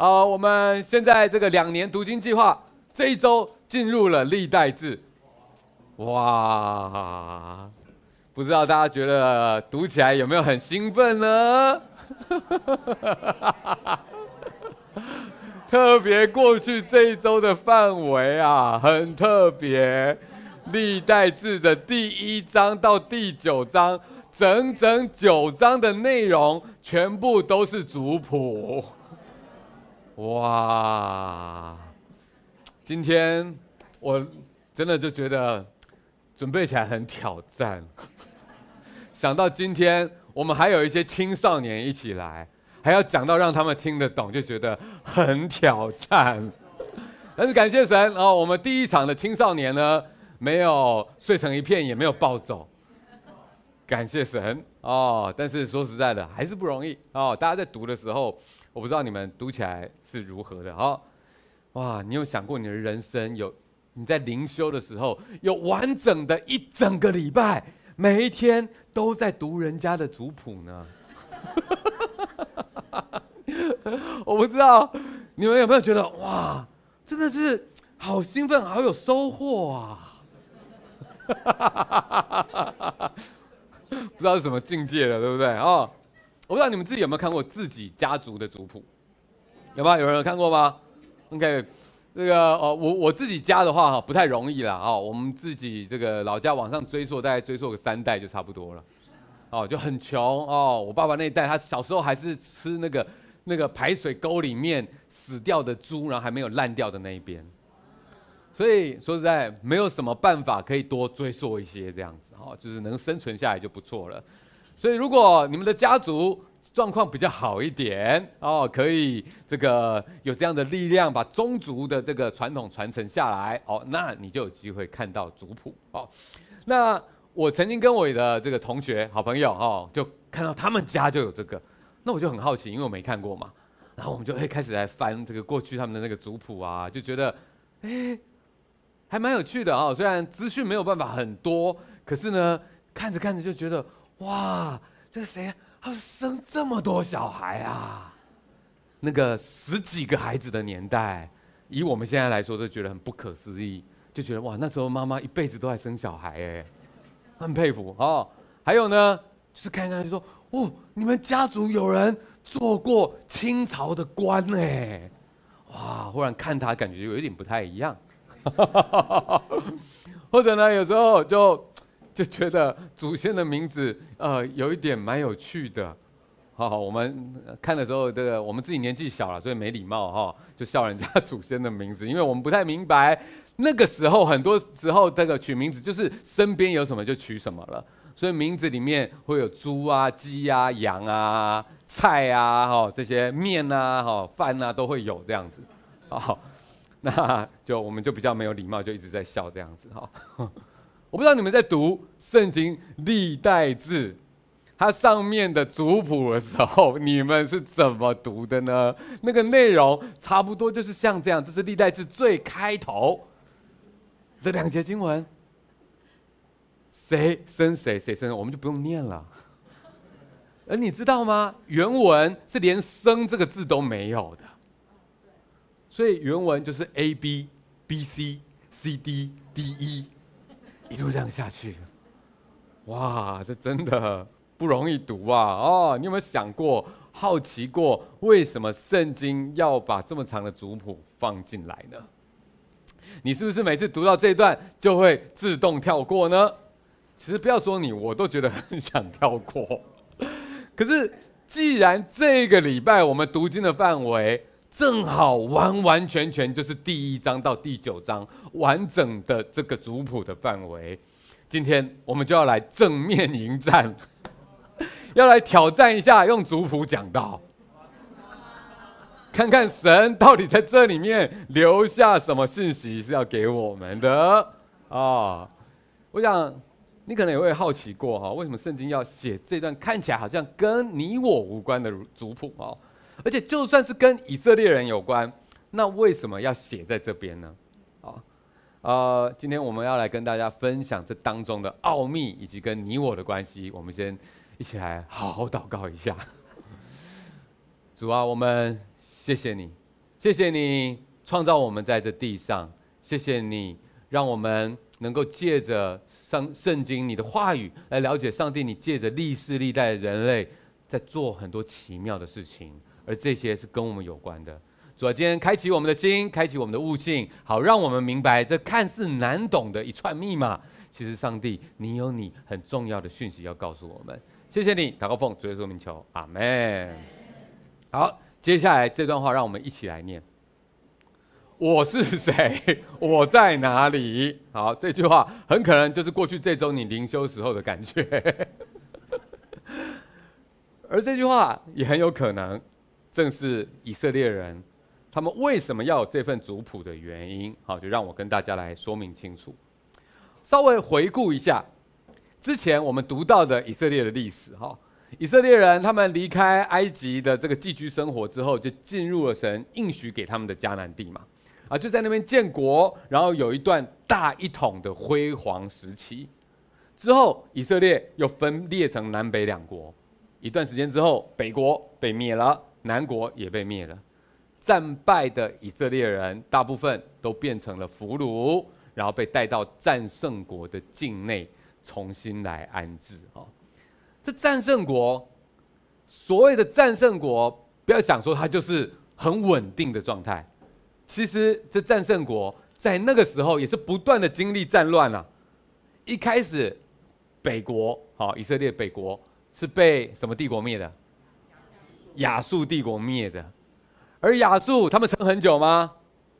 好，我们现在这个两年读经计划这一周进入了历代志，哇，不知道大家觉得读起来有没有很兴奋呢？特别过去这一周的范围啊，很特别。历代志的第一章到第九章，整整九章的内容，全部都是族谱。哇！今天我真的就觉得准备起来很挑战。想到今天我们还有一些青少年一起来。还要讲到让他们听得懂，就觉得很挑战。但是感谢神哦，我们第一场的青少年呢，没有睡成一片，也没有暴走。感谢神哦。但是说实在的，还是不容易哦。大家在读的时候，我不知道你们读起来是如何的哦。哇，你有想过你的人生有你在灵修的时候，有完整的一整个礼拜，每一天都在读人家的族谱呢？我不知道你们有没有觉得哇，真的是好兴奋，好有收获啊！不知道是什么境界了，对不对哦，我不知道你们自己有没有看过自己家族的族谱，有吗？有人有看过吗？OK，这个哦，我我自己家的话哈，不太容易啦哦，我们自己这个老家往上追溯，大概追溯个三代就差不多了。哦，就很穷哦。我爸爸那一代，他小时候还是吃那个那个排水沟里面死掉的猪，然后还没有烂掉的那一边。所以说实在，没有什么办法可以多追溯一些这样子哦，就是能生存下来就不错了。所以如果你们的家族状况比较好一点哦，可以这个有这样的力量把宗族的这个传统传承下来哦，那你就有机会看到族谱哦。那。我曾经跟我的这个同学、好朋友哦，就看到他们家就有这个，那我就很好奇，因为我没看过嘛。然后我们就会开始来翻这个过去他们的那个族谱啊，就觉得，哎，还蛮有趣的哦。虽然资讯没有办法很多，可是呢，看着看着就觉得，哇，这谁，他生这么多小孩啊？那个十几个孩子的年代，以我们现在来说都觉得很不可思议，就觉得哇，那时候妈妈一辈子都在生小孩哎。很佩服哦，还有呢，就是看看就说，哦，你们家族有人做过清朝的官呢，哇，忽然看他感觉有一点不太一样，或者呢，有时候就就觉得祖先的名字呃有一点蛮有趣的，好好，我们看的时候这个我们自己年纪小了，所以没礼貌哈，就笑人家祖先的名字，因为我们不太明白。那个时候，很多时候这个取名字就是身边有什么就取什么了，所以名字里面会有猪啊、鸡啊、羊啊、菜啊、哈这些面啊、哈饭啊都会有这样子，好，那就我们就比较没有礼貌，就一直在笑这样子哈。我不知道你们在读圣经历代志，它上面的族谱的时候，你们是怎么读的呢？那个内容差不多就是像这样，这是历代志最开头。这两节经文，谁生谁，谁生，我们就不用念了。而你知道吗？原文是连“生”这个字都没有的，所以原文就是 A B B C C D D E，一路这样下去。哇，这真的不容易读啊！哦，你有没有想过、好奇过，为什么圣经要把这么长的族谱放进来呢？你是不是每次读到这一段就会自动跳过呢？其实不要说你，我都觉得很想跳过。可是既然这个礼拜我们读经的范围正好完完全全就是第一章到第九章完整的这个族谱的范围，今天我们就要来正面迎战，要来挑战一下用族谱讲道。看看神到底在这里面留下什么信息是要给我们的啊、我想你可能也会好奇过哈，为什么圣经要写这段看起来好像跟你我无关的族谱啊？而且就算是跟以色列人有关，那为什么要写在这边呢？啊，呃，今天我们要来跟大家分享这当中的奥秘以及跟你我的关系。我们先一起来好好祷告一下，主啊，我们。谢谢你谢谢你创造我们在这地上，谢谢你让我们能够借着圣圣经你的话语来了解上帝。你借着历世历代人类在做很多奇妙的事情，而这些是跟我们有关的。主啊，今天开启我们的心，开启我们的悟性，好让我们明白这看似难懂的一串密码。其实上帝，你有你很重要的讯息要告诉我们。谢谢你，祷告奉主耶稣名求，阿门。好。接下来这段话，让我们一起来念：我是谁？我在哪里？好，这句话很可能就是过去这周你灵修时候的感觉，而这句话也很有可能正是以色列人他们为什么要有这份族谱的原因。好，就让我跟大家来说明清楚。稍微回顾一下之前我们读到的以色列的历史，哈。以色列人他们离开埃及的这个寄居生活之后，就进入了神应许给他们的迦南地嘛，啊，就在那边建国，然后有一段大一统的辉煌时期。之后，以色列又分裂成南北两国。一段时间之后，北国被灭了，南国也被灭了。战败的以色列人大部分都变成了俘虏，然后被带到战胜国的境内，重新来安置啊。这战胜国，所谓的战胜国，不要想说它就是很稳定的状态。其实这战胜国在那个时候也是不断的经历战乱啊。一开始，北国好，以色列北国是被什么帝国灭的？亚述帝国灭的。而亚述他们撑很久吗？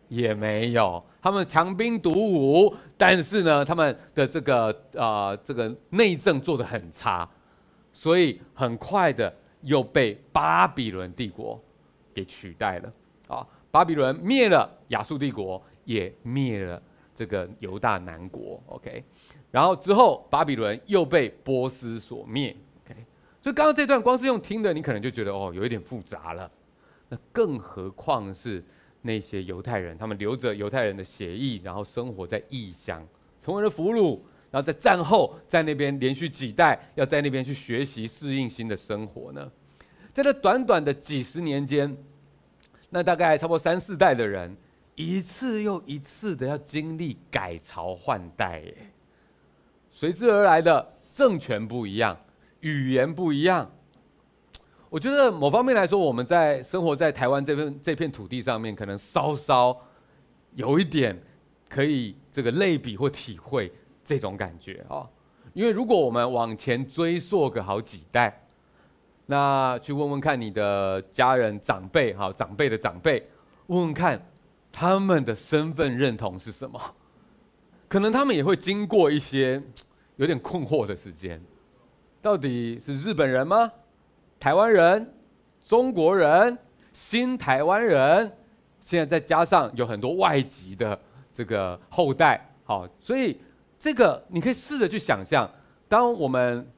也没有，他们强兵黷武，但是呢，他们的这个啊、这个内政做得很差。所以很快的又被巴比伦帝国给取代了啊！巴比伦灭了亚述帝国，也灭了这个犹大南国。OK，然后之后巴比伦又被波斯所灭。所以刚刚这段光是用听的，你可能就觉得哦，有一点复杂了。那更何况是那些犹太人，他们流着犹太人的血液，然后生活在异乡，成为了俘虏。然后在战后，在那边连续几代要在那边去学习适应新的生活呢，在这短短的几十年间，那大概差不多三四代的人，一次又一次的要经历改朝换代，耶，随之而来的政权不一样，语言不一样。我觉得某方面来说，我们在生活在台湾这片这片土地上面，可能稍稍有一点可以这个类比或体会。这种感觉啊，因为如果我们往前追溯个好几代，那去问问看你的家人长辈哈，长辈的长辈，问问看他们的身份认同是什么，可能他们也会经过一些有点困惑的时间，到底是日本人吗？台湾人、中国人、新台湾人，现在再加上有很多外籍的这个后代，好，所以。这个你可以试着去想象，当我们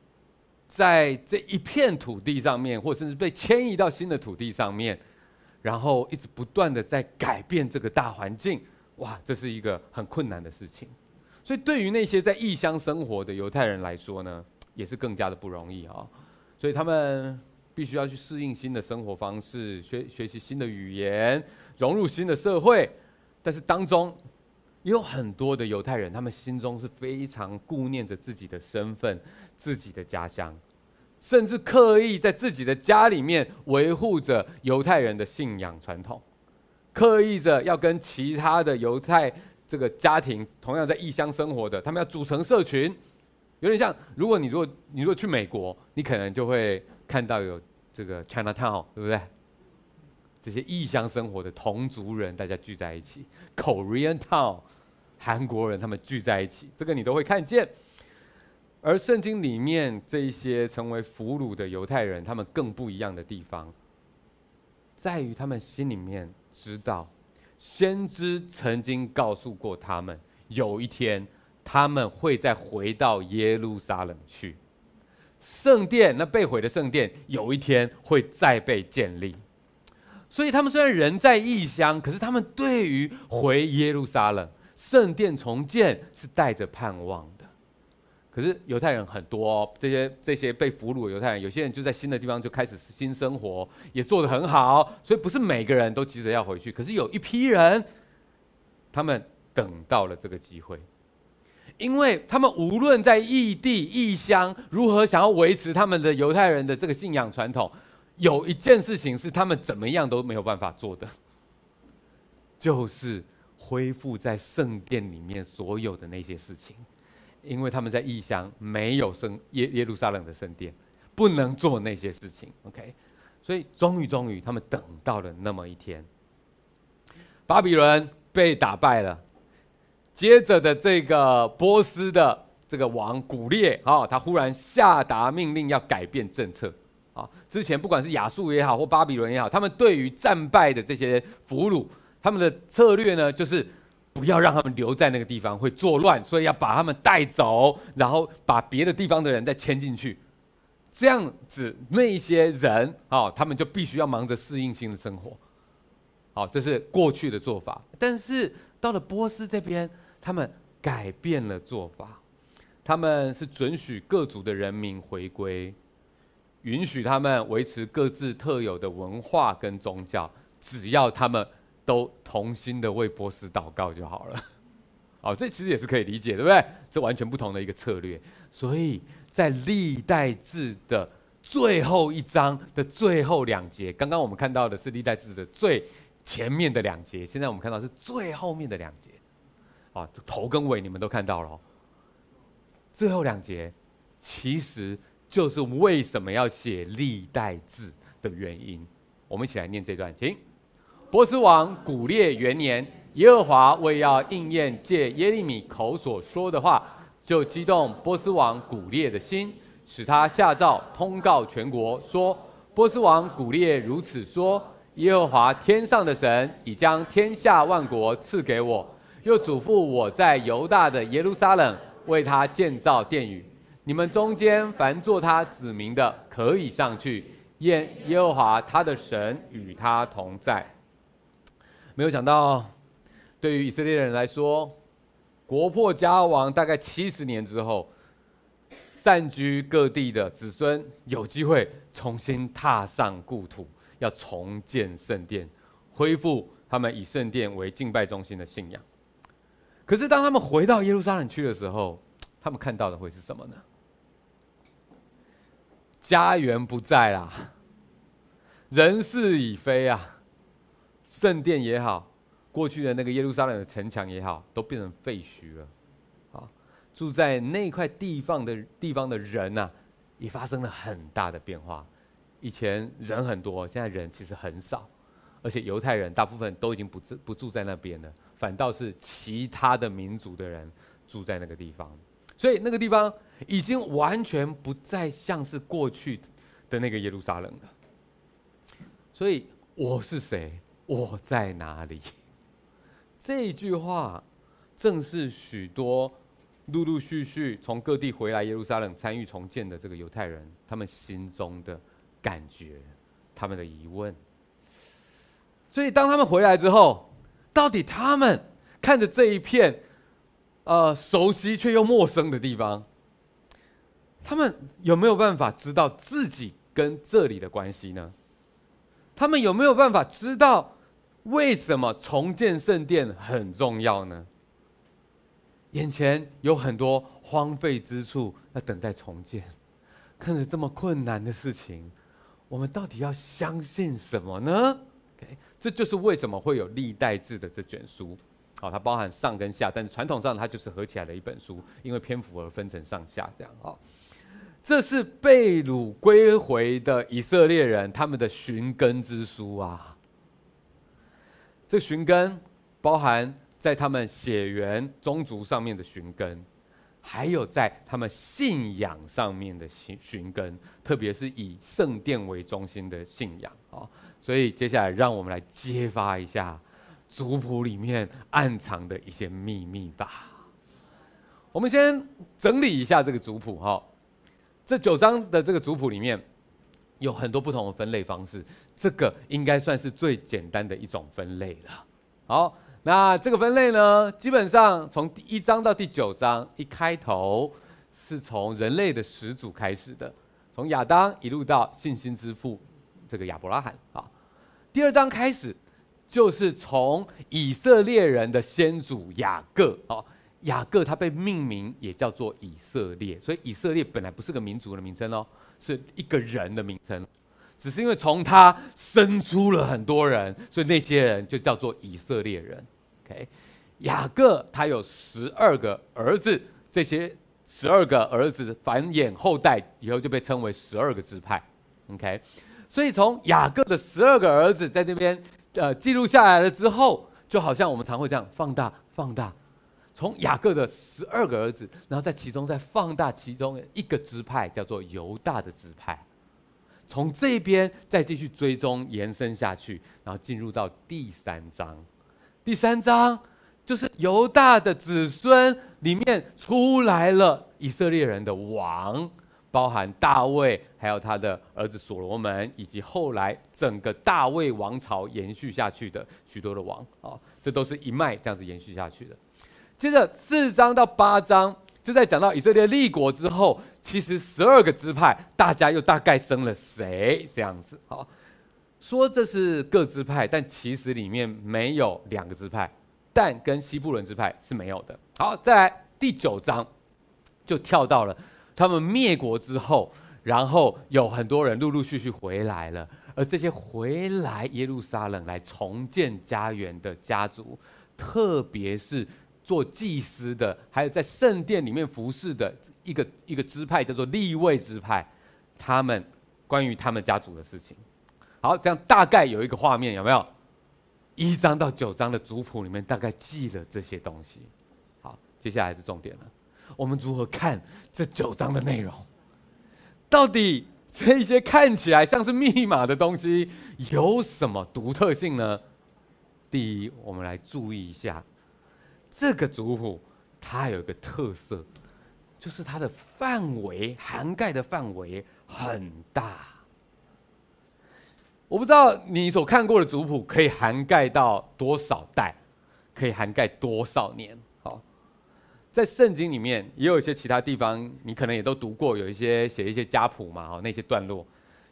在这一片土地上面，或甚至被迁移到新的土地上面，然后一直不断的在改变这个大环境，哇，这是一个很困难的事情。所以对于那些在异乡生活的犹太人来说呢，也是更加的不容易啊。所以他们必须要去适应新的生活方式，学学习新的语言，融入新的社会，但是当中。也有很多的犹太人，他们心中是非常顾念着自己的身份、自己的家乡，甚至刻意在自己的家里面维护着犹太人的信仰传统，刻意着要跟其他的犹太这个家庭同样在异乡生活的，他们要组成社群，有点像，如果你如果你如果去美国，你可能就会看到有这个 Chinatown，对不对？这些异乡生活的同族人，大家聚在一起；Korean Town，韩国人他们聚在一起，这个你都会看见。而圣经里面这一些成为俘虏的犹太人，他们更不一样的地方，在于他们心里面知道，先知曾经告诉过他们，有一天他们会再回到耶路撒冷去，圣殿那被毁的圣殿，有一天会再被建立。所以他们虽然人在异乡，可是他们对于回耶路撒冷圣殿重建是带着盼望的。可是犹太人很多，这些这些被俘虏的犹太人，有些人就在新的地方就开始新生活，也做得很好，所以不是每个人都急着要回去。可是有一批人，他们等到了这个机会，因为他们无论在异地异乡，如何想要维持他们的犹太人的这个信仰传统，有一件事情是他们怎么样都没有办法做的，就是恢复在圣殿里面所有的那些事情。因为他们在异乡没有圣耶耶路撒冷的圣殿，不能做那些事情。OK，所以终于终于他们等到了那么一天，巴比伦被打败了。接着的这个波斯的这个王古列啊，他忽然下达命令要改变政策啊。之前不管是亚述也好或巴比伦也好，他们对于战败的这些俘虏，他们的策略呢就是。不要让他们留在那个地方会作乱，所以要把他们带走，然后把别的地方的人再迁进去。这样子，那些人啊，他们就必须要忙着适应新的生活。好，这是过去的做法。但是到了波斯这边，他们改变了做法，他们是准许各族的人民回归，允许他们维持各自特有的文化跟宗教，只要他们。都同心的为波斯祷告就好了，哦，这其实也是可以理解，对不对？是完全不同的一个策略。所以在历代志的最后一章的最后两节，刚刚我们看到的是历代志的最前面的两节，现在我们看到是最后面的两节，啊，头跟尾你们都看到了。最后两节其实就是为什么要写历代志的原因。我们一起来念这段，请。波斯王古列元年，耶和华为要应验借耶利米口所说的话，就激动波斯王古列的心，使他下诏通告全国说：波斯王古列如此说：耶和华天上的神已将天下万国赐给我，又嘱咐我在犹大的耶路撒冷为他建造殿宇。你们中间凡做他子民的，可以上去，愿耶和华他的神与他同在。没有想到，对于以色列人来说，国破家亡大概七十年之后，散居各地的子孙有机会重新踏上故土，要重建圣殿，恢复他们以圣殿为敬拜中心的信仰。可是当他们回到耶路撒冷去的时候，他们看到的会是什么呢？家园不在啦，人事已非啊。圣殿也好，过去的那个耶路撒冷的城墙也好，都变成废墟了。啊，住在那块地方的地方的人呐、也发生了很大的变化。以前人很多，现在人其实很少，而且犹太人大部分都已经不住不住在那边了，反倒是其他的民族的人住在那个地方。所以那个地方已经完全不再像是过去的那个耶路撒冷了。所以我是谁？我在哪里？这句话正是许多陆陆续续从各地回来耶路撒冷参与重建的这个犹太人，他们心中的感觉，他们的疑问。所以当他们回来之后，到底他们看着这一片呃熟悉却又陌生的地方，他们有没有办法知道自己跟这里的关系呢？他们有没有办法知道为什么重建圣殿很重要呢？眼前有很多荒废之处要等待重建，看着这么困难的事情，我们到底要相信什么呢？OK，这就是为什么会有历代志的这卷书。好，它包含上跟下，但是传统上它就是合起来的一本书，因为篇幅而分成上下这样。好。这是被掳归回的以色列人他们的寻根之书啊！这寻根包含在他们血缘宗族上面的寻根，还有在他们信仰上面的寻寻根，特别是以圣殿为中心的信仰啊！所以接下来让我们来揭发一下族谱里面暗藏的一些秘密吧。我们先整理一下这个族谱哈。这九章的这个族谱里面有很多不同的分类方式，这个应该算是最简单的一种分类了。好，那这个分类呢，基本上从第一章到第九章一开头是从人类的始祖开始的，从亚当一路到信心之父这个亚伯拉罕啊。第二章开始就是从以色列人的先祖雅各哦，雅各他被命名也叫做以色列，所以以色列本来不是个民族的名称哦，是一个人的名称，只是因为从他生出了很多人，所以那些人就叫做以色列人。OK，雅各他有十二个儿子，这些十二个儿子繁衍后代以后就被称为十二个支派。OK。所以从雅各的十二个儿子在这边，呃，记录下来了之后，就好像我们常会这样放大、放大。从雅各的十二个儿子，然后在其中再放大其中一个支派，叫做犹大的支派。从这边再继续追踪延伸下去，然后进入到第三章。第三章就是犹大的子孙里面出来了以色列人的王。包含大卫，还有他的儿子所罗门，以及后来整个大卫王朝延续下去的许多的王啊，这都是一脉这样子延续下去的。接着四章到八章，就在讲到以色列立国之后，其实十二个支派，大家又大概生了谁这样子？好，说这是各支派，但其实里面没有两个支派，但跟西布伦支派是没有的。好，再来第九章，就跳到了。他们灭国之后，然后有很多人陆陆续续回来了，而这些回来耶路撒冷来重建家园的家族，特别是做祭司的，还有在圣殿里面服侍的一个一个支派，叫做立位支派，他们关于他们家族的事情。好，这样大概有一个画面，有没有？一章到九章的族谱里面大概记了这些东西。好，接下来是重点了。我们如何看这九章的内容？到底这些看起来像是密码的东西有什么独特性呢？第一，我们来注意一下这个族谱，它有一个特色，就是它的范围涵盖的范围很大。我不知道你所看过的族谱可以涵盖到多少代，可以涵盖多少年。好在圣经里面也有一些其他地方，你可能也都读过，有一些写一些家谱嘛，哦，那些段落，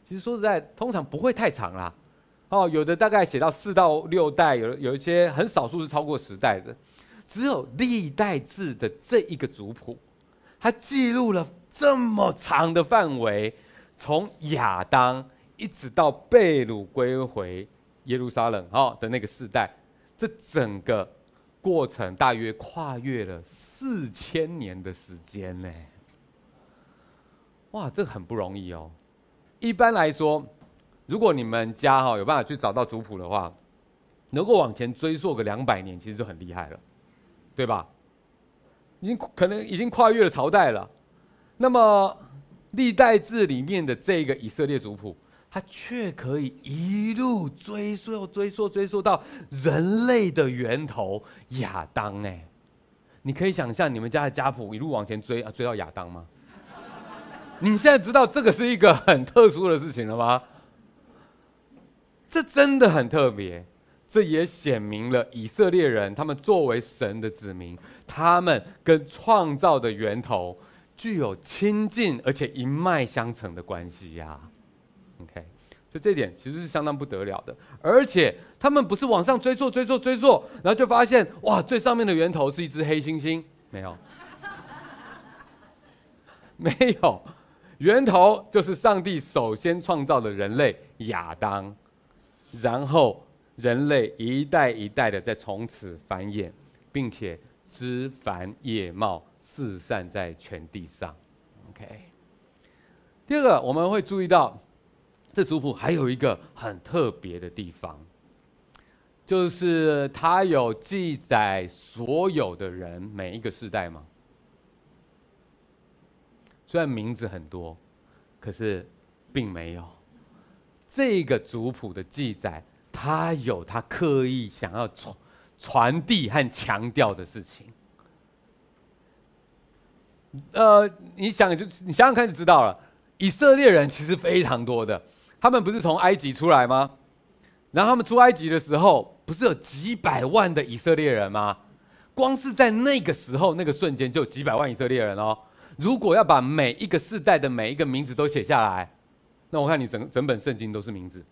其实说实在，通常不会太长啦，哦，有的大概写到四到六代，有有一些很少数是超过十代的，只有历代志的这一个族谱，它记录了这么长的范围，从亚当一直到被掳归回耶路撒冷哦的那个世代，这整个过程大约跨越了。四千年的时间呢？哇，这很不容易哦。一般来说，如果你们家哈有办法去找到族谱的话，能够往前追溯个两百年，其实就很厉害了，对吧？已经可能已经跨越了朝代了。那么历代志里面的这个以色列族谱，它却可以一路追溯、追溯、追溯到人类的源头亚当哎。你可以想象你们家的家谱一路往前追啊，追到亚当吗？你现在知道这个是一个很特殊的事情了吗？这真的很特别，这也显明了以色列人他们作为神的子民，他们跟创造的源头具有亲近而且一脉相承的关系呀。OK。就这点其实是相当不得了的，而且他们不是往上追溯、追溯、追溯，然后就发现哇，最上面的源头是一只黑猩猩，没有，没有，源头就是上帝首先创造的人类亚当，然后人类一代一代的在从此繁衍，并且枝繁叶茂，四散在全地上。OK，第二个我们会注意到。这族谱还有一个很特别的地方，就是它有记载所有的人每一个世代吗？虽然名字很多，可是并没有。这个族谱的记载，他有他刻意想要传传递和强调的事情。呃，你想就你想想看就知道了，以色列人其实非常多的。他们不是从埃及出来吗？然后他们出埃及的时候，不是有几百万的以色列人吗？光是在那个时候，那个瞬间就有几百万以色列人哦。如果要把每一个世代的每一个名字都写下来，那我看你整整本圣经都是名字。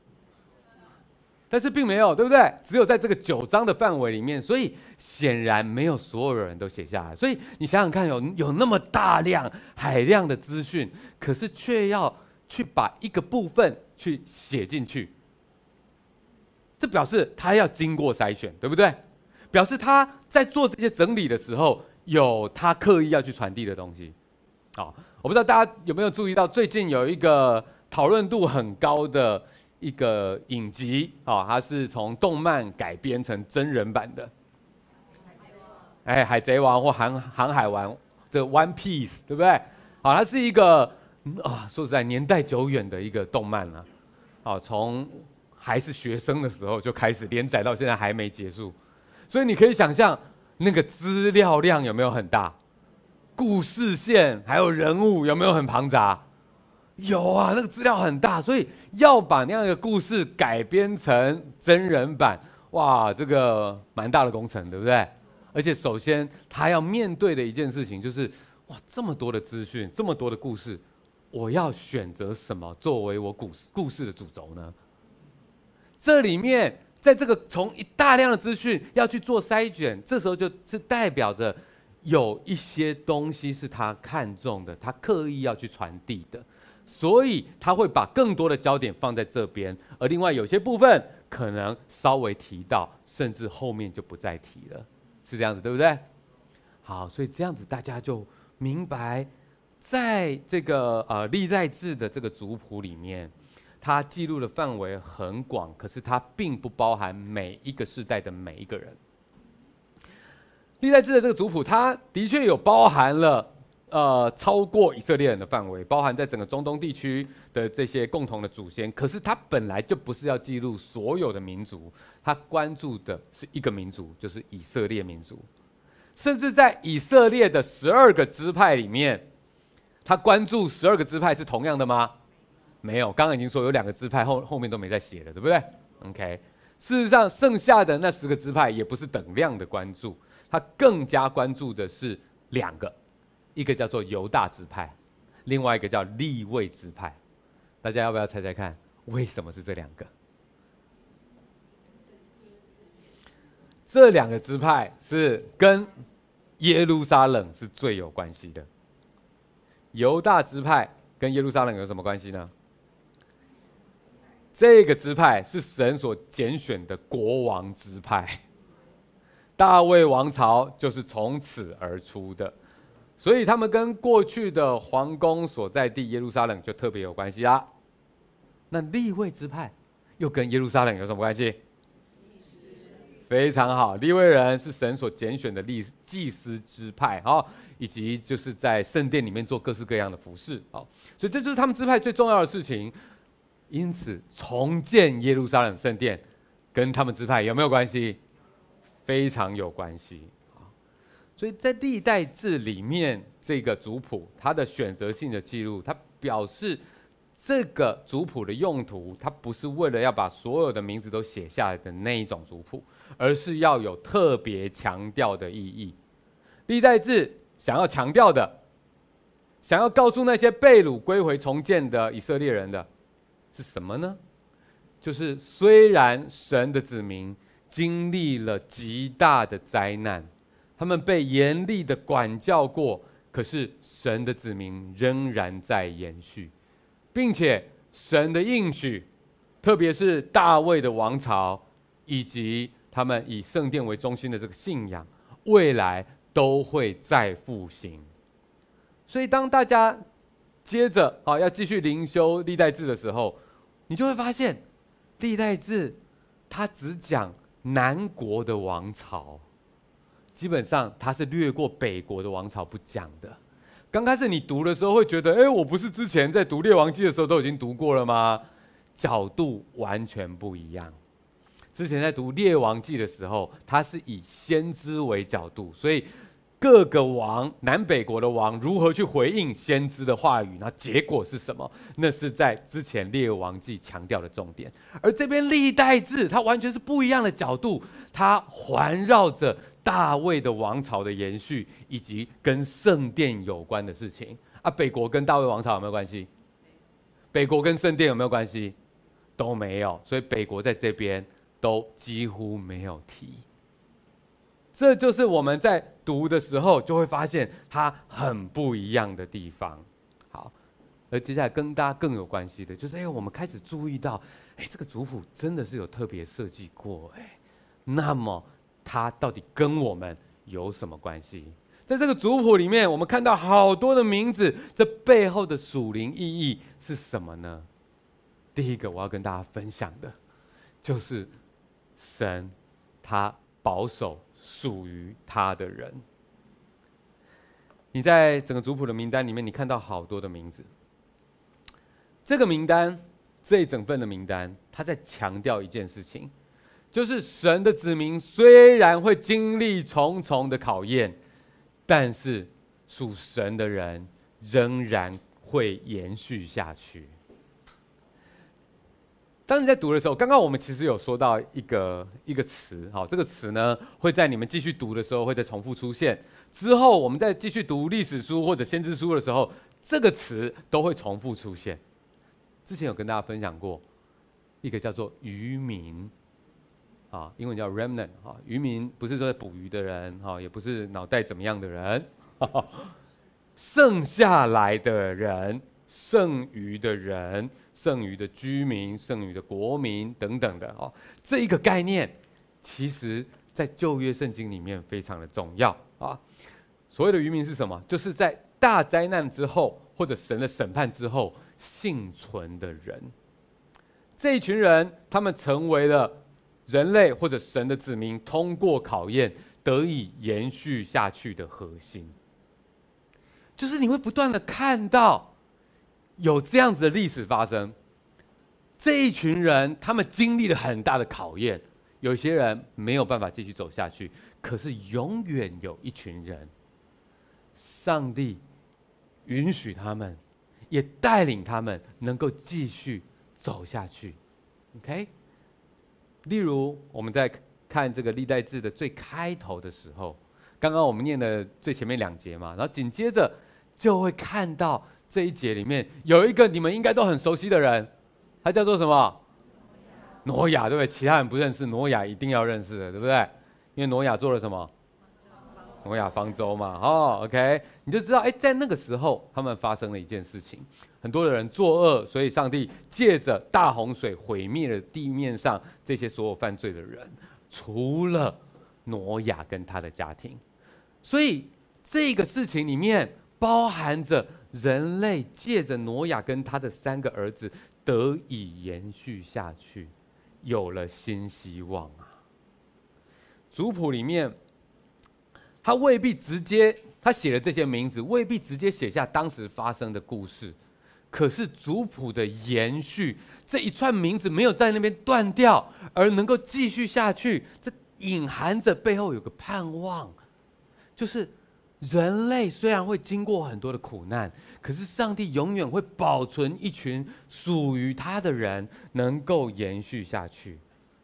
但是并没有，对不对？只有在这个九章的范围里面，所以显然没有所有人都写下来。所以你想想看有，有那么大量海量的资讯，可是却要去把一个部分去写进去，这表示他要经过筛选，对不对？表示他在做这些整理的时候，有他刻意要去传递的东西。好，我不知道大家有没有注意到，最近有一个讨论度很高的。一个影集啊，它是从动漫改编成真人版的。哎，海贼王或航航海王这 One Piece，对不对？好，它是一个啊，说实在年代久远的一个动漫了。啊，从还是学生的时候就开始连载，到现在还没结束。所以你可以想象那个资料量有没有很大？故事线还有人物有没有很庞杂？有啊，那个资料很大，所以要把那样一个故事改编成真人版，哇，这个蛮大的工程，对不对？而且首先他要面对的一件事情就是，哇，这么多的资讯，这么多的故事，我要选择什么作为我故事故事的主轴呢？这里面，在这个从一大量的资讯要去做筛选，这时候就是代表着有一些东西是他看中的，他刻意要去传递的。所以他会把更多的焦点放在这边，而另外有些部分可能稍微提到，甚至后面就不再提了，是这样子，对不对？好，所以这样子大家就明白，在这个呃历代志的这个族谱里面，它记录的范围很广，可是它并不包含每一个世代的每一个人。历代志的这个族谱，它的确有包含了。呃，超过以色列人的范围，包含在整个中东地区的这些共同的祖先。可是他本来就不是要记录所有的民族，他关注的是一个民族，就是以色列民族。甚至在以色列的十二个支派里面，他关注十二个支派是同样的吗？没有，刚刚已经说有两个支派后后面都没再写了，对不对？OK，事实上剩下的那十个支派也不是等量的关注，他更加关注的是两个。一个叫做犹大支派，另外一个叫利未支派，大家要不要猜猜看，为什么是这两个？这两个支派是跟耶路撒冷是最有关系的。犹大支派跟耶路撒冷有什么关系呢？这个支派是神所拣选的国王支派，大卫王朝就是从此而出的。所以他们跟过去的皇宫所在地耶路撒冷就特别有关系啦。那立位之派又跟耶路撒冷有什么关系？非常好，立位人是神所拣选的祭祭司之派啊，以及就是在圣殿里面做各式各样的服侍啊，所以这就是他们支派最重要的事情。因此，重建耶路撒冷圣殿跟他们支派有没有关系？非常有关系。所以在历代志里面，这个族谱它的选择性的记录，它表示这个族谱的用途，它不是为了要把所有的名字都写下来的那一种族谱，而是要有特别强调的意义。历代志想要强调的，想要告诉那些被掳归回重建的以色列人的，是什么呢？就是虽然神的子民经历了极大的灾难。他们被严厉的管教过，可是神的子民仍然在延续，并且神的应许，特别是大卫的王朝，以及他们以圣殿为中心的这个信仰，未来都会再复兴。所以，当大家接着啊要继续灵修历代志的时候，你就会发现，历代志它只讲南国的王朝。基本上他是略过北国的王朝不讲的。刚开始你读的时候会觉得，哎，我不是之前在读列王记的时候都已经读过了吗？角度完全不一样。之前在读列王记的时候，他是以先知为角度，所以各个王南北国的王如何去回应先知的话语，那结果是什么？那是在之前列王记强调的重点。而这边历代志，它完全是不一样的角度，它环绕着。大卫的王朝的延续，以及跟圣殿有关的事情。啊，北国跟大卫王朝有没有关系？北国跟圣殿有没有关系？都没有，所以北国在这边都几乎没有提。这就是我们在读的时候就会发现它很不一样的地方。好，而接下来跟大家更有关系的就是，哎，我们开始注意到，哎，这个族谱真的是有特别设计过，哎，那么他到底跟我们有什么关系？在这个族谱里面，我们看到好多的名字，这背后的属灵意义是什么呢？第一个我要跟大家分享的，就是神他保守属于他的人。你在整个族谱的名单里面，你看到好多的名字。这个名单，这一整份的名单，他在强调一件事情，就是神的子民虽然会经历重重的考验，但是属神的人仍然会延续下去。当你在读的时候，刚刚我们其实有说到一个一个词，好，这个词呢会在你们继续读的时候会再重复出现。之后我们再继续读历史书或者先知书的时候，这个词都会重复出现。之前有跟大家分享过，一个叫做渔民，啊，英文叫 remnant，啊，渔民不是说在捕鱼的人，哈，也不是脑袋怎么样的人，剩下来的人，剩余的人。剩余的居民、剩余的国民等等的哦，这一个概念，其实在旧约圣经里面非常的重要啊。所谓的渔民是什么？就是在大灾难之后，或者神的审判之后幸存的人。这一群人，他们成为了人类或者神的子民，通过考验得以延续下去的核心。就是你会不断的看到。有这样子的历史发生，这一群人他们经历了很大的考验，有些人没有办法继续走下去，可是永远有一群人，上帝允许他们，也带领他们能够继续走下去。OK，例如我们在看这个历代志的最开头的时候，刚刚我们念的最前面两节嘛，然后紧接着就会看到。这一节里面有一个你们应该都很熟悉的人，他叫做什么？挪亚，对不对？其他人不认识，挪亚一定要认识的，对不对？因为挪亚做了什么？挪亚方舟嘛，哦，OK，你就知道，哎，在那个时候，他们发生了一件事情，很多的人作恶，所以上帝借着大洪水毁灭了地面上这些所有犯罪的人，除了挪亚跟他的家庭，所以这个事情里面包含着。人类借着挪亚跟他的三个儿子得以延续下去，有了新希望啊！族谱里面，他未必直接他写了这些名字，未必直接写下当时发生的故事，可是族谱的延续，这一串名字没有在那边断掉，而能够继续下去，这隐含着背后有个盼望，就是。人类虽然会经过很多的苦难，可是上帝永远会保存一群属于他的人，能够延续下去。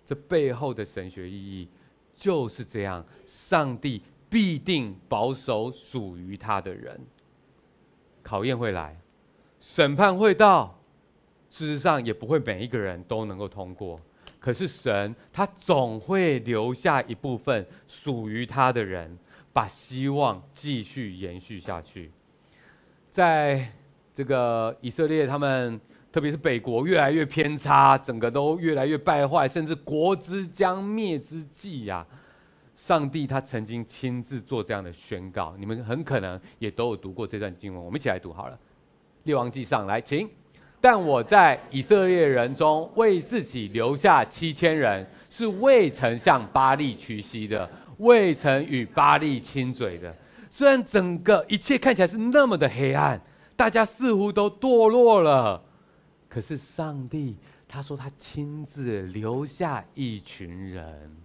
这背后的神学意义就是这样：上帝必定保守属于他的人。考验会来，审判会到，事实上也不会每一个人都能够通过。可是神他总会留下一部分属于他的人。把希望继续延续下去，在这个以色列，他们特别是北国越来越偏差，整个都越来越败坏，甚至国之将灭之际呀！上帝他曾经亲自做这样的宣告，你们很可能也都有读过这段经文，我们一起来读好了，《列王记上》来，请。但我在以色列人中为自己留下七千人，是未曾向巴力屈膝的。未曾与巴力亲嘴的，虽然整个一切看起来是那么的黑暗，大家似乎都堕落了，可是上帝他说他亲自留下一群人，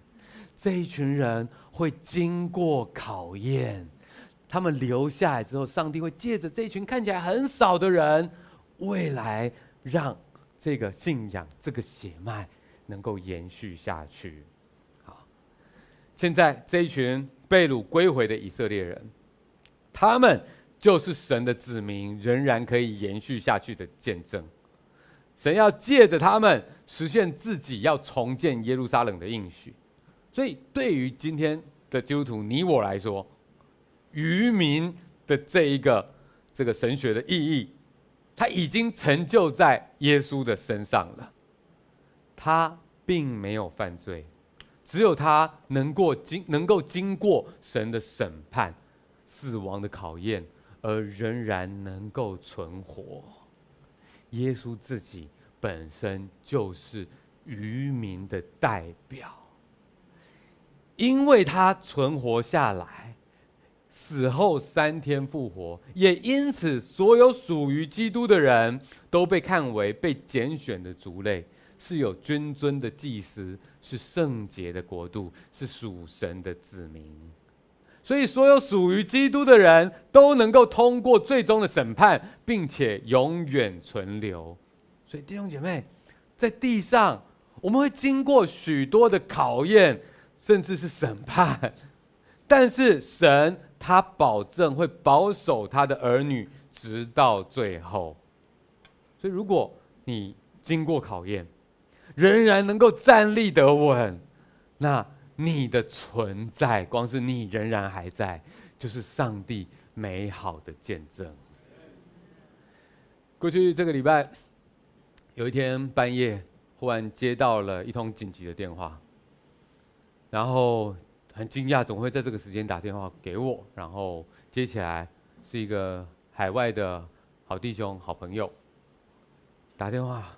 这一群人会经过考验，他们留下来之后，上帝会借着这一群看起来很少的人，未来让这个信仰、这个血脉能够延续下去。好现在这一群被掳归回的以色列人，他们就是神的子民，仍然可以延续下去的见证。神要借着他们实现自己要重建耶路撒冷的应许。所以，对于今天的基督徒你我来说，渔民的这一个这个神学的意义，它已经成就在耶稣的身上了。他并没有犯罪，只有他能过经能够经过神的审判、死亡的考验，而仍然能够存活。耶稣自己本身就是渔民的代表。因为他存活下来，死后三天复活，也因此所有属于基督的人都被看为被拣选的族类，是有君尊的祭司，是圣洁的国度，是属神的子民。所以，所有属于基督的人都能够通过最终的审判，并且永远存留。所以，弟兄姐妹，在地上我们会经过许多的考验。甚至是审判，但是神他保证会保守他的儿女直到最后。所以，如果你经过考验，仍然能够站立得稳，那你的存在，光是你仍然还在，就是上帝美好的见证。过去这个礼拜，有一天半夜，忽然接到了一通紧急的电话。然后很惊讶，总会在这个时间打电话给我。然后接起来是一个海外的好弟兄、好朋友，打电话，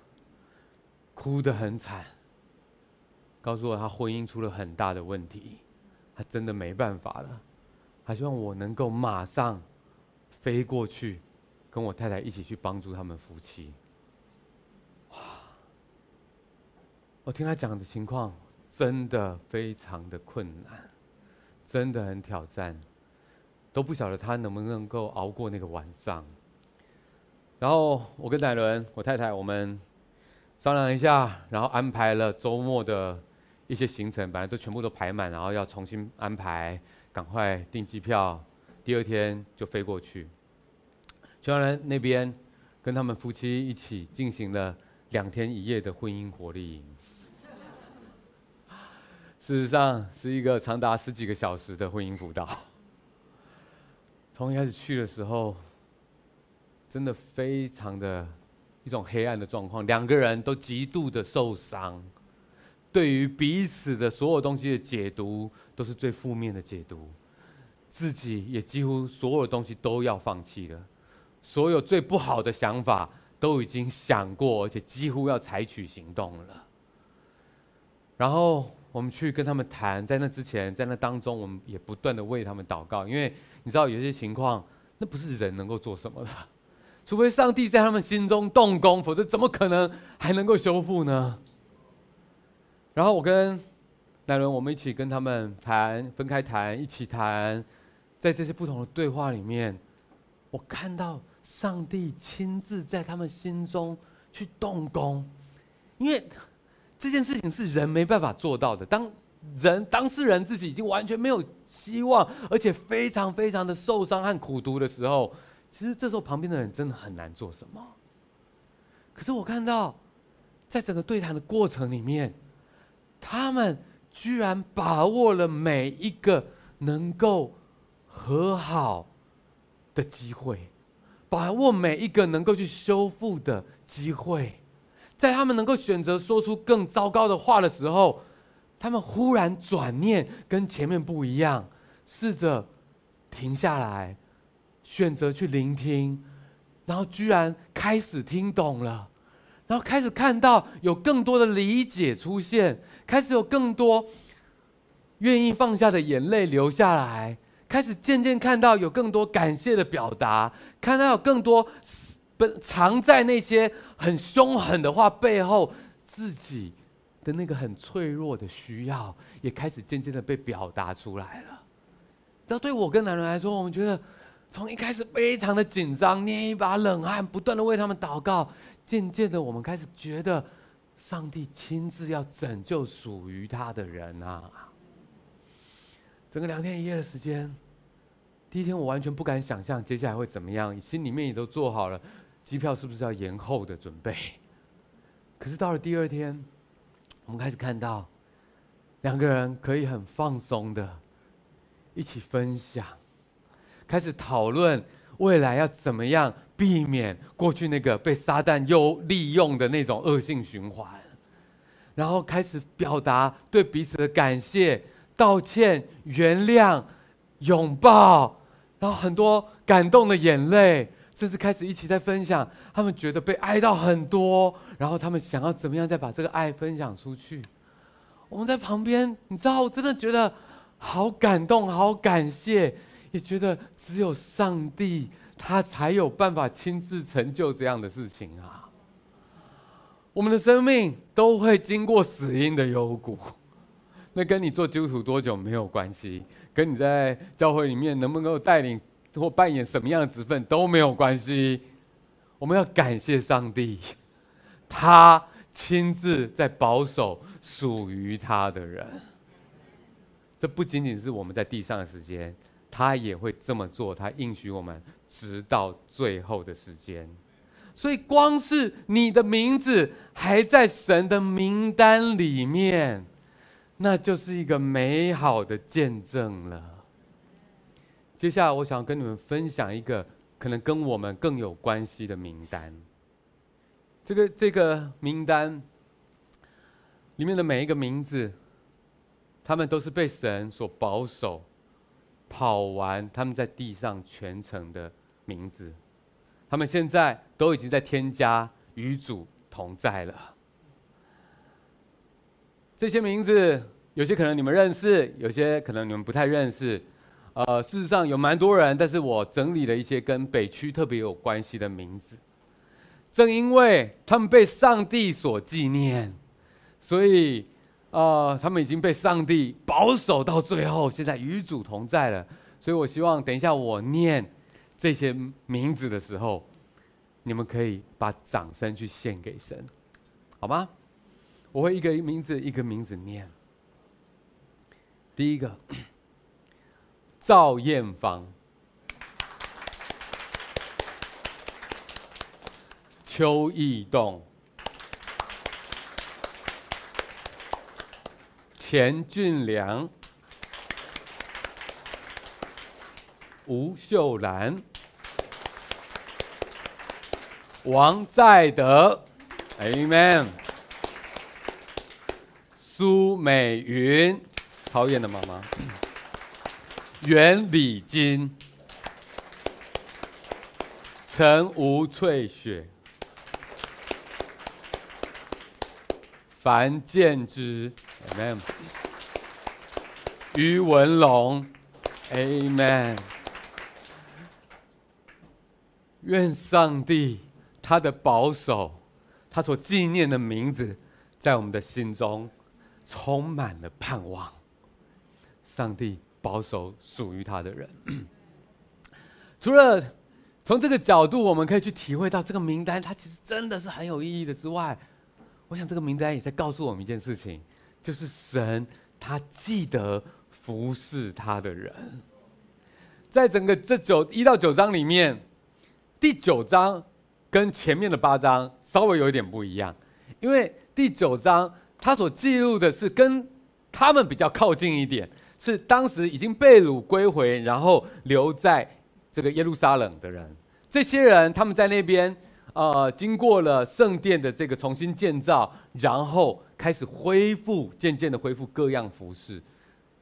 哭得很惨，告诉我他婚姻出了很大的问题，他真的没办法了，他希望我能够马上飞过去，跟我太太一起去帮助他们夫妻。哇！我听他讲的情况。真的非常的困难，真的很挑战，都不晓得他能不能够熬过那个晚上。然后我跟乃伦，我太太，我们商量一下，然后安排了周末的一些行程，本来都全部都排满，然后要重新安排，赶快订机票，第二天就飞过去。去完那边，跟他们夫妻一起进行了两天一夜的婚姻活力营。事实上是一个长达十几个小时的婚姻辅导。从一开始去的时候，真的非常的一种黑暗的状况，两个人都极度的受伤，对于彼此的所有东西的解读都是最负面的解读，自己也几乎所有东西都要放弃了，所有最不好的想法都已经想过，而且几乎要采取行动了，然后。我们去跟他们谈，在那之前，在那当中，我们也不断的为他们祷告，因为你知道有些情况，那不是人能够做什么的，除非上帝在他们心中动工，否则怎么可能还能够修复呢？然后我跟乃伦，我们一起跟他们谈，分开谈，一起谈，在这些不同的对话里面，我看到上帝亲自在他们心中去动工，因为。这件事情是人没办法做到的。当人当事人自己已经完全没有希望，而且非常非常的受伤和苦毒的时候，其实这时候旁边的人真的很难做什么。可是我看到，在整个对谈的过程里面，他们居然把握了每一个能够和好的机会，把握每一个能够去修复的机会。在他们能够选择说出更糟糕的话的时候，他们忽然转念跟前面不一样，试着停下来，选择去聆听，然后居然开始听懂了，然后开始看到有更多的理解出现，开始有更多愿意放下的眼泪流下来，开始渐渐看到有更多感谢的表达，看到有更多。藏在那些很凶狠的话背后，自己的那个很脆弱的需要，也开始渐渐的被表达出来了。这对我跟男人来说，我们觉得从一开始非常的紧张，捏一把冷汗，不断的为他们祷告。渐渐的，我们开始觉得，上帝亲自要拯救属于他的人啊！整个两天一夜的时间，第一天我完全不敢想象接下来会怎么样，心里面也都做好了，机票是不是要延后的准备。可是到了第二天，我们开始看到两个人可以很放松的一起分享，开始讨论未来要怎么样避免过去那个被撒旦又利用的那种恶性循环，然后开始表达对彼此的感谢。道歉、原谅、拥抱，然后很多感动的眼泪，甚至开始一起在分享。他们觉得被爱到很多，然后他们想要怎么样再把这个爱分享出去。我们在旁边，你知道，我真的觉得好感动、好感谢，也觉得只有上帝他才有办法亲自成就这样的事情啊。我们的生命都会经过死荫的幽谷。那跟你做基督徒多久没有关系，跟你在教会里面能不能够带领或扮演什么样的职分都没有关系。我们要感谢上帝，他亲自在保守属于他的人。这不仅仅是我们在地上的时间，他也会这么做。他应许我们，直到最后的时间。所以，光是你的名字还在神的名单里面。那就是一个美好的见证了。接下来，我想跟你们分享一个可能跟我们更有关系的名单。这个这个名单里面的每一个名字，他们都是被神所保守，跑完他们在地上全程的名字。他们现在都已经在天家与主同在了。这些名字有些可能你们认识，有些可能你们不太认识。呃，事实上有蛮多人，但是我整理了一些跟北区特别有关系的名字。正因为他们被上帝所纪念，所以呃，他们已经被上帝保守到最后，现在与主同在了。所以我希望等一下我念这些名字的时候，你们可以把掌声去献给神，好吗？我会一个名字一个名字念。第一个，赵艳芳、邱义栋、钱俊良、吴秀兰、王在德，Amen。苏美云，曹燕的妈妈；袁礼金、陈吴翠雪、樊建之，Amen；余文龙，Amen。愿上帝他的保守，他所纪念的名字，在我们的心中。充满了盼望，上帝保守属于他的人。除了从这个角度，我们可以去体会到这个名单，它其实真的是很有意义的之外，我想这个名单也在告诉我们一件事情，就是神他记得服侍他的人。在整个这九一到九章里面，第九章跟前面的八章稍微有一点不一样，因为第九章。他所记录的是跟他们比较靠近一点，是当时已经被掳归回，然后留在这个耶路撒冷的人。这些人他们在那边，呃，经过了圣殿的这个重新建造，然后开始恢复，渐渐的恢复各样服饰。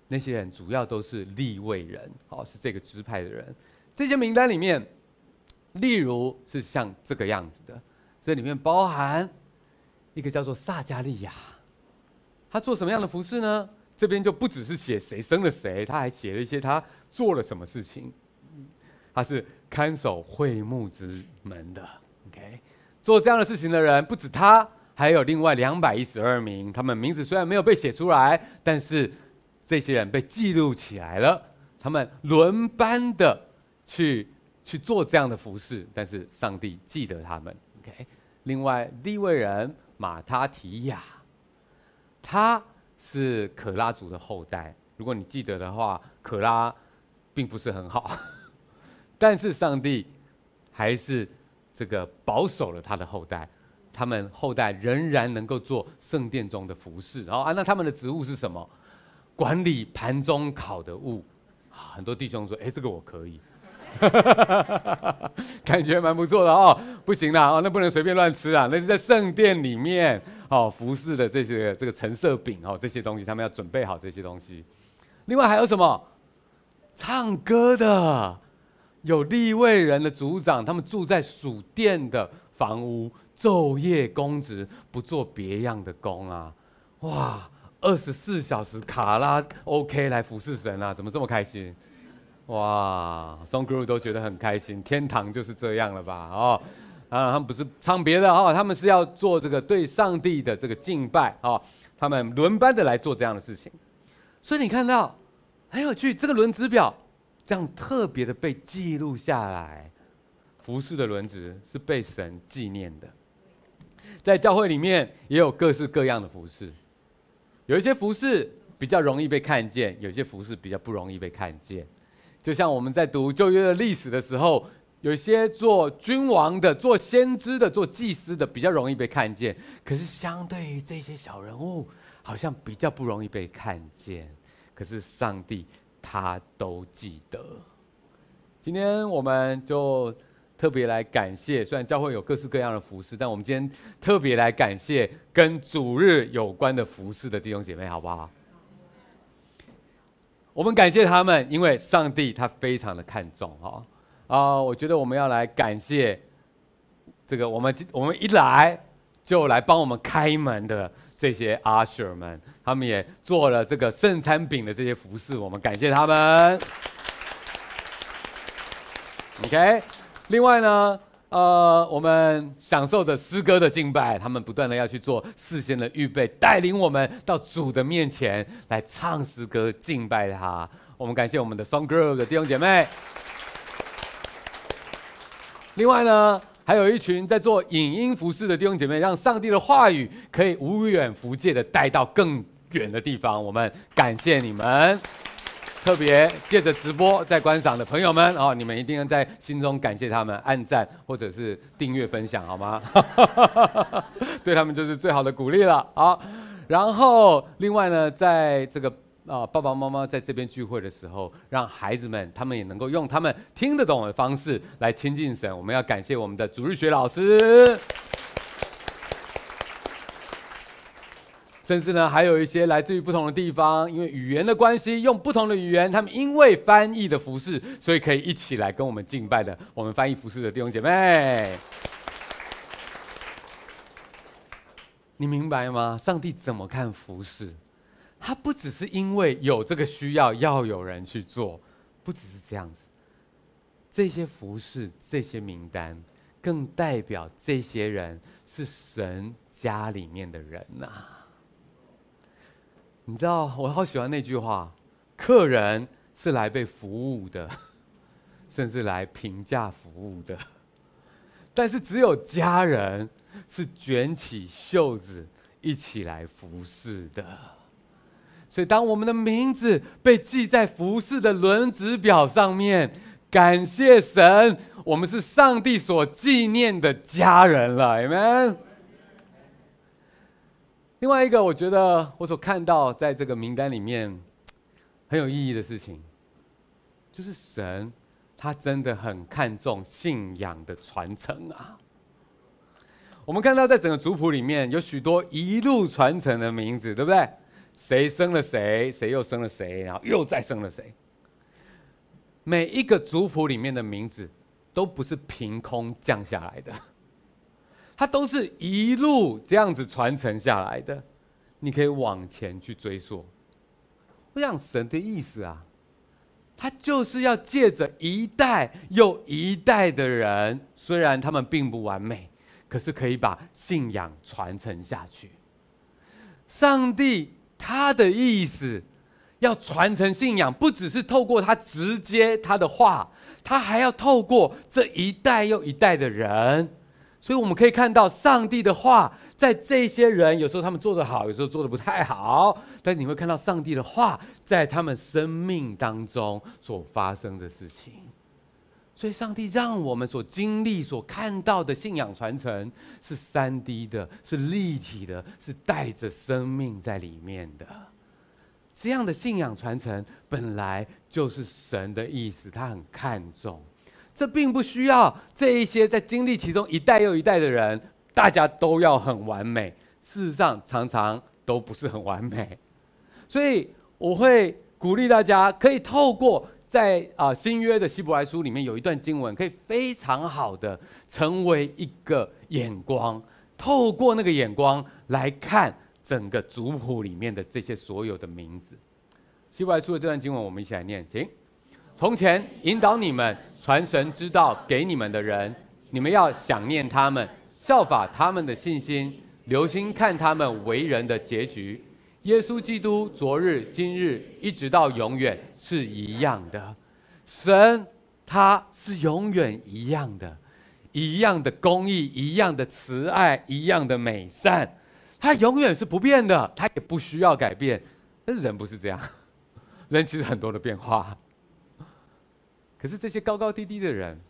那些人主要都是利未人，好，是这个支派的人。这些名单里面，例如是像这个样子的，这里面包含一个叫做撒迦利亚。他做什么样的服饰呢？这边就不只是写谁生了谁，他还写了一些他做了什么事情。他是看守会幕之门的，OK。做这样的事情的人不止他，还有另外两百一十二名。他们名字虽然没有被写出来，但是这些人被记录起来了。他们轮班的去去做这样的服饰，但是上帝记得他们，OK。另外第一位人马他提亚。他是可拉族的后代，如果你记得的话，可拉并不是很好，但是上帝还是这个保守了他的后代，他们后代仍然能够做圣殿中的服饰。然后啊，那他们的职务是什么？管理盘中烤的物。很多弟兄说：“哎，这个我可以。”感觉蛮不错的哦，不行啦哦，那不能随便乱吃啊，那是在圣殿里面哦服侍的这些这个橙色饼哦这些东西，他们要准备好这些东西。另外还有什么？唱歌的，有利位人的族长，他们住在属殿的房屋，昼夜供职，不做别样的工啊！哇，二十四小时卡拉 OK 来服侍神啊，怎么这么开心？哇，Song Group 都觉得很开心，天堂就是这样了吧？哦，啊，他们不是唱别的哦，他们是要做这个对上帝的这个敬拜哦，他们轮班的来做这样的事情，所以你看到很有趣，这个轮值表这样特别的被记录下来，服饰的轮值是被神纪念的，在教会里面也有各式各样的服饰，有一些服饰比较容易被看见，有些服饰比较不容易被看见。就像我们在读旧约的历史的时候，有些做君王的、做先知的、做祭司的，比较容易被看见。可是相对于这些小人物，好像比较不容易被看见。可是上帝他都记得。今天我们就特别来感谢，虽然教会有各式各样的服饰，但我们今天特别来感谢跟主日有关的服饰的弟兄姐妹，好不好？我们感谢他们，因为上帝他非常的看重哈啊！我觉得我们要来感谢这个我们我们一来就来帮我们开门的这些阿舍们，他们也做了这个圣餐饼的这些服饰，我们感谢他们。OK，另外呢。呃，我们享受着诗歌的敬拜，他们不断的要去做事先的预备，带领我们到主的面前来唱诗歌敬拜他。我们感谢我们的 Song Group 的弟兄姐妹。另外呢，还有一群在做影音服事的弟兄姐妹，让上帝的话语可以无远弗届的带到更远的地方。我们感谢你们。特别借着直播在观赏的朋友们哦，你们一定要在心中感谢他们，按赞或者是订阅分享，好吗？对他们就是最好的鼓励了。好，然后另外呢，在这个啊爸爸妈妈在这边聚会的时候，让孩子们他们也能够用他们听得懂的方式来亲近神。我们要感谢我们的主日学老师。甚至呢，还有一些来自于不同的地方，因为语言的关系，用不同的语言，他们因为翻译的服饰，所以可以一起来跟我们敬拜的。我们翻译服饰的弟兄姐妹，你明白吗？上帝怎么看服饰？他不只是因为有这个需要，要有人去做，不只是这样子。这些服饰，这些名单，更代表这些人是神家里面的人呐、你知道我好喜欢那句话：客人是来被服务的，甚至来评价服务的。但是只有家人是卷起袖子一起来服侍的。所以，当我们的名字被记在服饰的轮值表上面，感谢神，我们是上帝所纪念的家人了，Amen。另外一个，我觉得我所看到在这个名单里面很有意义的事情，就是神他真的很看重信仰的传承啊。我们看到在整个族谱里面有许多一路传承的名字，对不对？谁生了谁，谁又生了谁，然后又再生了谁。每一个族谱里面的名字都不是凭空降下来的。它都是一路这样子传承下来的，你可以往前去追溯。我想神的意思啊，他就是要借着一代又一代的人，虽然他们并不完美，可是可以把信仰传承下去。上帝他的意思要传承信仰，不只是透过他直接他的话，他还要透过这一代又一代的人。所以我们可以看到上帝的话，在这些人有时候他们做得好，有时候做得不太好，但你会看到上帝的话在他们生命当中所发生的事情。所以，上帝让我们所经历、所看到的信仰传承是三 D 的，是立体的，是带着生命在里面的。这样的信仰传承本来就是神的意思，他很看重。这并不需要这一些在经历其中一代又一代的人，大家都要很完美。事实上，常常都不是很完美。所以，我会鼓励大家，可以透过在啊新约的希伯来书里面有一段经文，可以非常好的成为一个眼光，透过那个眼光来看整个族谱里面的这些所有的名字。希伯来书的这段经文，我们一起来念，请。从前引导你们传神之道给你们的人，你们要想念他们，效法他们的信心，留心看他们为人的结局。耶稣基督昨日、今日一直到永远是一样的，神他是永远一样的，一样的公义，一样的慈爱，一样的美善，他永远是不变的，他也不需要改变。但是人不是这样，人其实很多的变化。可是这些高高低低的人，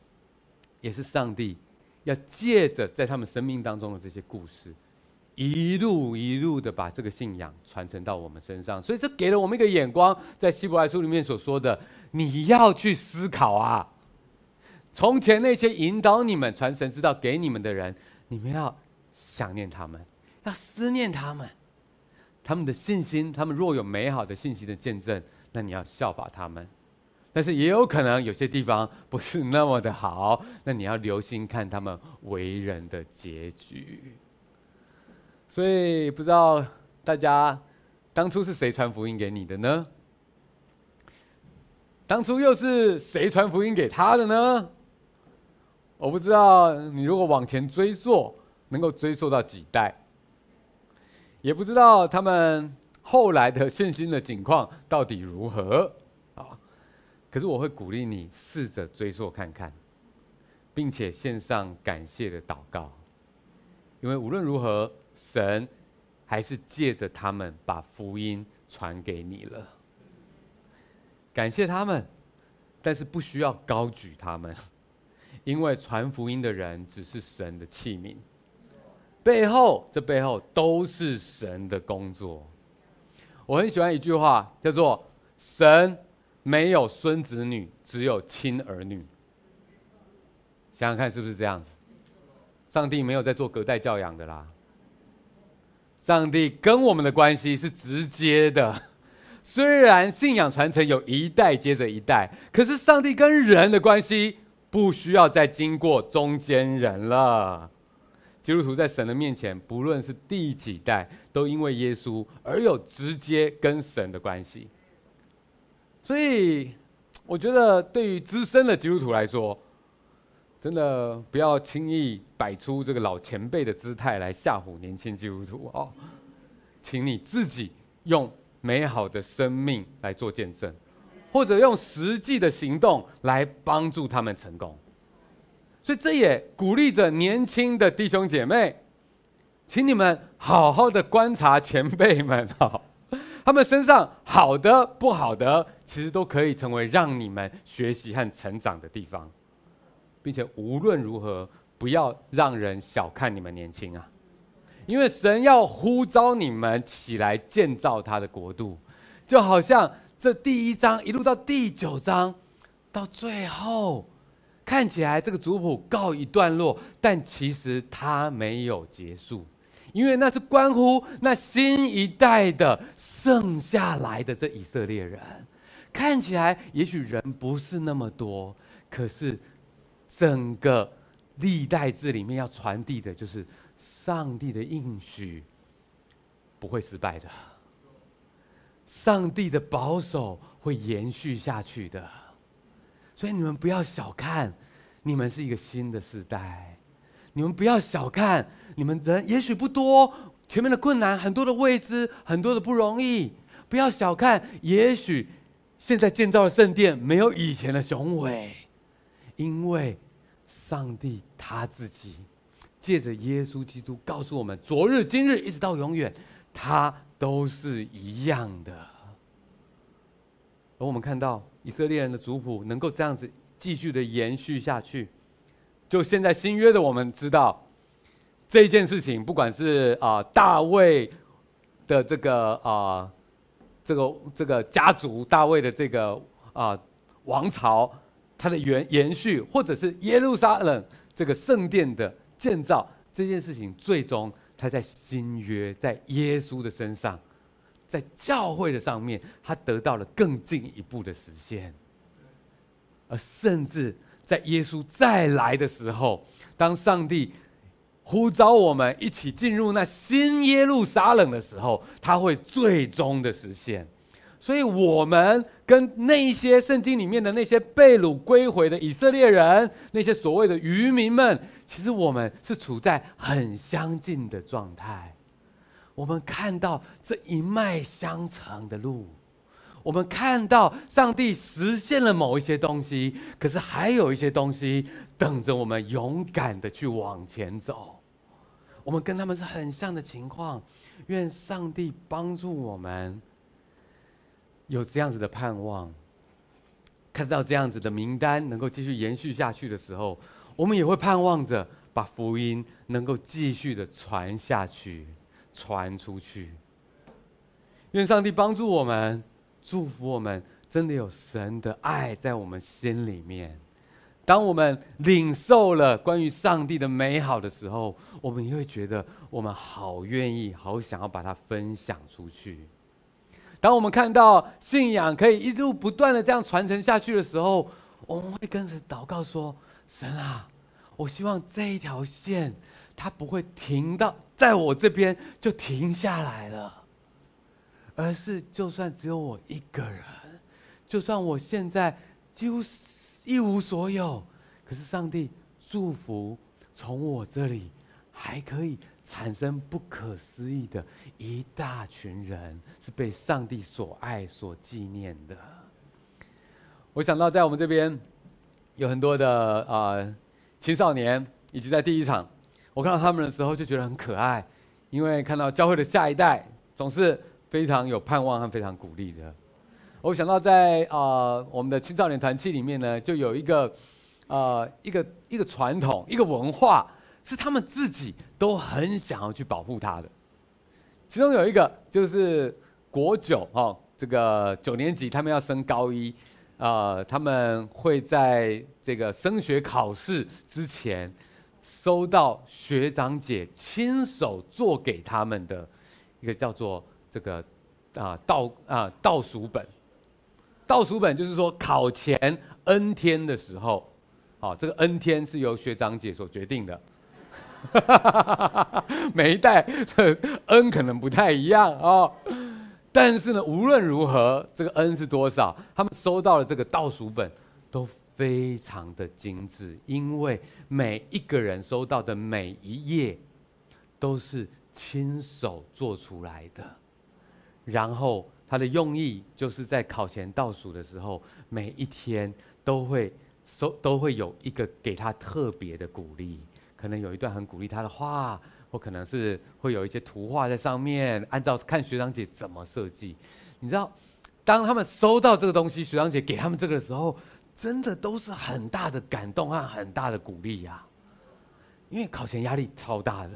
也是上帝要借着在他们生命当中的这些故事，一路一路的把这个信仰传承到我们身上。所以这给了我们一个眼光，在希伯来书里面所说的，你要去思考啊。从前那些引导你们传神之道给你们的人，你们要想念他们，要思念他们，他们的信心，他们若有美好的信息的见证，那你要效法他们。但是也有可能有些地方不是那么的好，那你要留心看他们为人的结局。所以不知道大家当初是谁传福音给你的呢？当初又是谁传福音给他的呢？我不知道你如果往前追溯，能够追溯到几代，也不知道他们后来的信心的景况到底如何啊。可是我会鼓励你试着追溯看看，并且献上感谢的祷告，因为无论如何，神还是借着他们把福音传给你了。感谢他们，但是不需要高举他们，因为传福音的人只是神的器皿，背后这背后都是神的工作。我很喜欢一句话，叫做“神”。没有孙子女，只有亲儿女。想想看，是不是这样子？上帝没有在做隔代教养的啦。上帝跟我们的关系是直接的，虽然信仰传承有一代接着一代，可是上帝跟人的关系不需要再经过中间人了。基督徒在神的面前，不论是第几代，都因为耶稣而有直接跟神的关系。所以，我觉得对于资深的基督徒来说，真的不要轻易摆出这个老前辈的姿态来吓唬年轻基督徒哦。请你自己用美好的生命来做见证，或者用实际的行动来帮助他们成功。所以，这也鼓励着年轻的弟兄姐妹，请你们好好的观察前辈们哦。他们身上好的、不好的，其实都可以成为让你们学习和成长的地方，并且无论如何，不要让人小看你们年轻啊！因为神要呼召你们起来建造他的国度，就好像这第一章一路到第九章，到最后看起来这个族谱告一段落，但其实它没有结束。因为那是关乎那新一代的剩下来的这以色列人，看起来也许人不是那么多，可是整个历代志里面要传递的就是上帝的应许不会失败的，上帝的保守会延续下去的，所以你们不要小看，你们是一个新的时代。你们不要小看，你们人也许不多，前面的困难很多的未知，很多的不容易。不要小看，也许现在建造的圣殿没有以前的雄伟，因为上帝他自己借着耶稣基督告诉我们，昨日、今日一直到永远，他都是一样的。而我们看到以色列人的族谱能够这样子继续的延续下去，就现在新约的我们知道这件事情，不管是啊、大卫的这个啊、这个这个家族，大卫的这个啊、王朝。它的延延续，或者是耶路撒冷这个圣殿的建造这件事情，最终它在新约，在耶稣的身上，在教会的上面，它得到了更进一步的实现。而甚至在耶稣再来的时候，当上帝呼召我们一起进入那新耶路撒冷的时候，它会最终的实现。所以，我们跟那一些圣经里面的那些被掳归回的以色列人，那些所谓的渔民们，其实我们是处在很相近的状态。我们看到这一脉相承的路，我们看到上帝实现了某一些东西，可是还有一些东西等着我们勇敢的去往前走。我们跟他们是很像的情况，愿上帝帮助我们。有这样子的盼望，看到这样子的名单能够继续延续下去的时候，我们也会盼望着把福音能够继续的传下去，传出去。愿上帝帮助我们，祝福我们，真的有神的爱在我们心里面。当我们领受了关于上帝的美好的时候，我们也会觉得我们好愿意，好想要把它分享出去。当我们看到信仰可以一路不断的这样传承下去的时候，我们会跟神祷告说：“神啊，我希望这一条线它不会停到在我这边就停下来了，而是就算只有我一个人，就算我现在几乎一无所有，可是上帝祝福从我这里还可以。”产生不可思议的一大群人，是被上帝所爱、所纪念的。我想到在我们这边有很多的啊、呃、青少年，以及在第一场，我看到他们的时候就觉得很可爱，因为看到教会的下一代总是非常有盼望和非常鼓励的。我想到在啊、呃、我们的青少年团契里面呢，就有一个啊、呃、一个一个传统，一个文化。是他们自己都很想要去保护他的，其中有一个就是国九哦，这个九年级他们要升高一，啊、呃，他们会在这个升学考试之前收到学长姐亲手做给他们的一个叫做这个啊倒啊倒数本，倒数本就是说考前 N 天的时候，啊，这个 N 天是由学长姐所决定的。每一代的 N 可能不太一样哦，但是呢，无论如何，这个 N 是多少，他们收到了这个倒数本都非常的精致，因为每一个人收到的每一页都是亲手做出来的，然后他的用意就是在考前倒数的时候，每一天都会收，都会有一个给他特别的鼓励。可能有一段很鼓励他的话，或可能是会有一些图画在上面，按照看学长姐怎么设计。你知道，当他们收到这个东西，学长姐给他们这个的时候，真的都是很大的感动和很大的鼓励呀。因为考前压力超大的，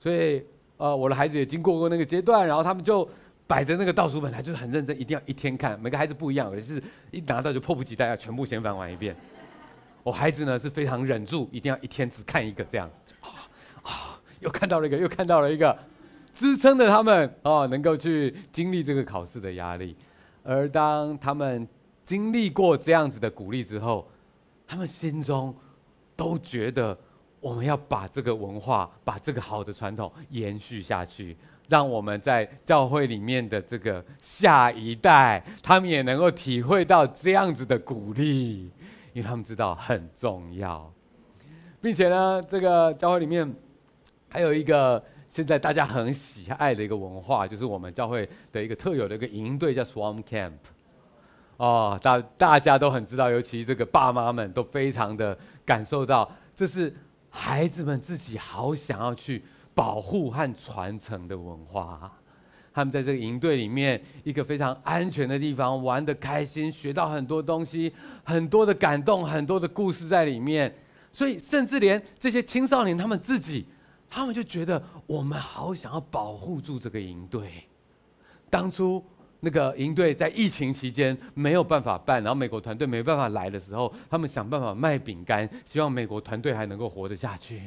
所以呃，我的孩子也经过过那个阶段，然后他们就摆着那个倒数本来，就是很认真，一定要一天看。每个孩子不一样，有的是一拿到就迫不及待要全部先翻完一遍。我孩子呢是非常忍住，一定要一天只看一个这样子啊啊！又看到了一个，又看到了一个，支撑着他们哦，能够去经历这个考试的压力。而当他们经历过这样子的鼓励之后，他们心中都觉得我们要把这个文化、把这个好的传统延续下去，让我们在教会里面的这个下一代，他们也能够体会到这样子的鼓励。因为他们知道很重要，并且呢，这个教会里面还有一个现在大家很喜爱的一个文化，就是我们教会的一个特有的一个营队，叫 Swam Camp。哦，大大家都很知道，尤其这个爸妈们都非常的感受到，这是孩子们自己好想要去保护和传承的文化。他们在这个营队里面，一个非常安全的地方，玩得开心，学到很多东西，很多的感动，很多的故事在里面。所以，甚至连这些青少年他们自己，他们就觉得我们好想要保护住这个营队。当初那个营队在疫情期间没有办法办，然后美国团队没办法来的时候，他们想办法卖饼干，希望美国团队还能够活得下去。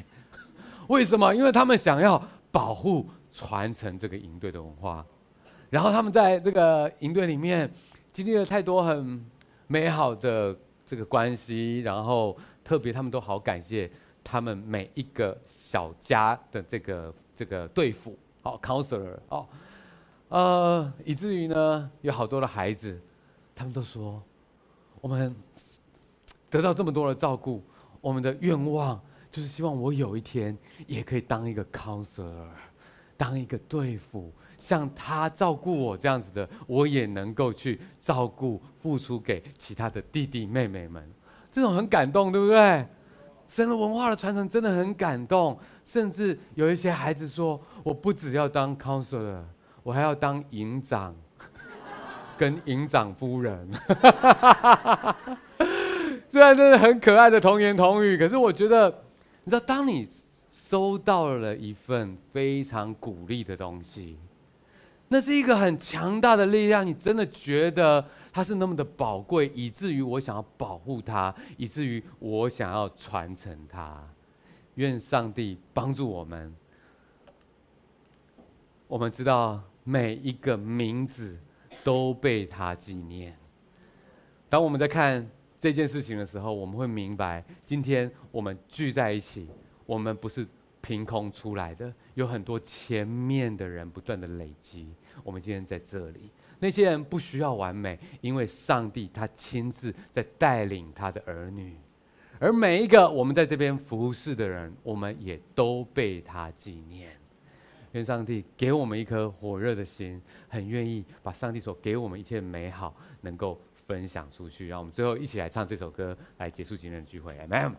为什么？因为他们想要保护。传承这个营队的文化，然后他们在这个营队里面经历了太多很美好的这个关系，然后特别他们都好感谢他们每一个小家的这个这个队辅，哦，counselor，哦，呃，以至于呢有好多的孩子，他们都说，我们得到这么多的照顾，我们的愿望就是希望我有一天也可以当一个 counselor。当一个队辅，像他照顾我这样子的，我也能够去照顾、付出给其他的弟弟妹妹们，这种很感动，对不对？神的文化的传承真的很感动，甚至有一些孩子说：“我不只要当 counselor，我还要当营长，跟营长夫人。”虽然真的很可爱的童言童语，可是我觉得，你知道，当你。收到了一份非常鼓励的东西，那是一个很强大的力量。你真的觉得它是那么的宝贵，以至于我想要保护它，以至于我想要传承它。愿上帝帮助我们。我们知道每一个名字都被他纪念。当我们在看这件事情的时候，我们会明白，今天我们聚在一起，我们不是。凭空出来的，有很多前面的人不断的累积。我们今天在这里，那些人不需要完美，因为上帝他亲自在带领他的儿女，而每一个我们在这边服侍的人，我们也都被他纪念。愿上帝给我们一颗火热的心，很愿意把上帝所给我们一切美好能够分享出去。让我们最后一起来唱这首歌，来结束今天的聚会。Amen。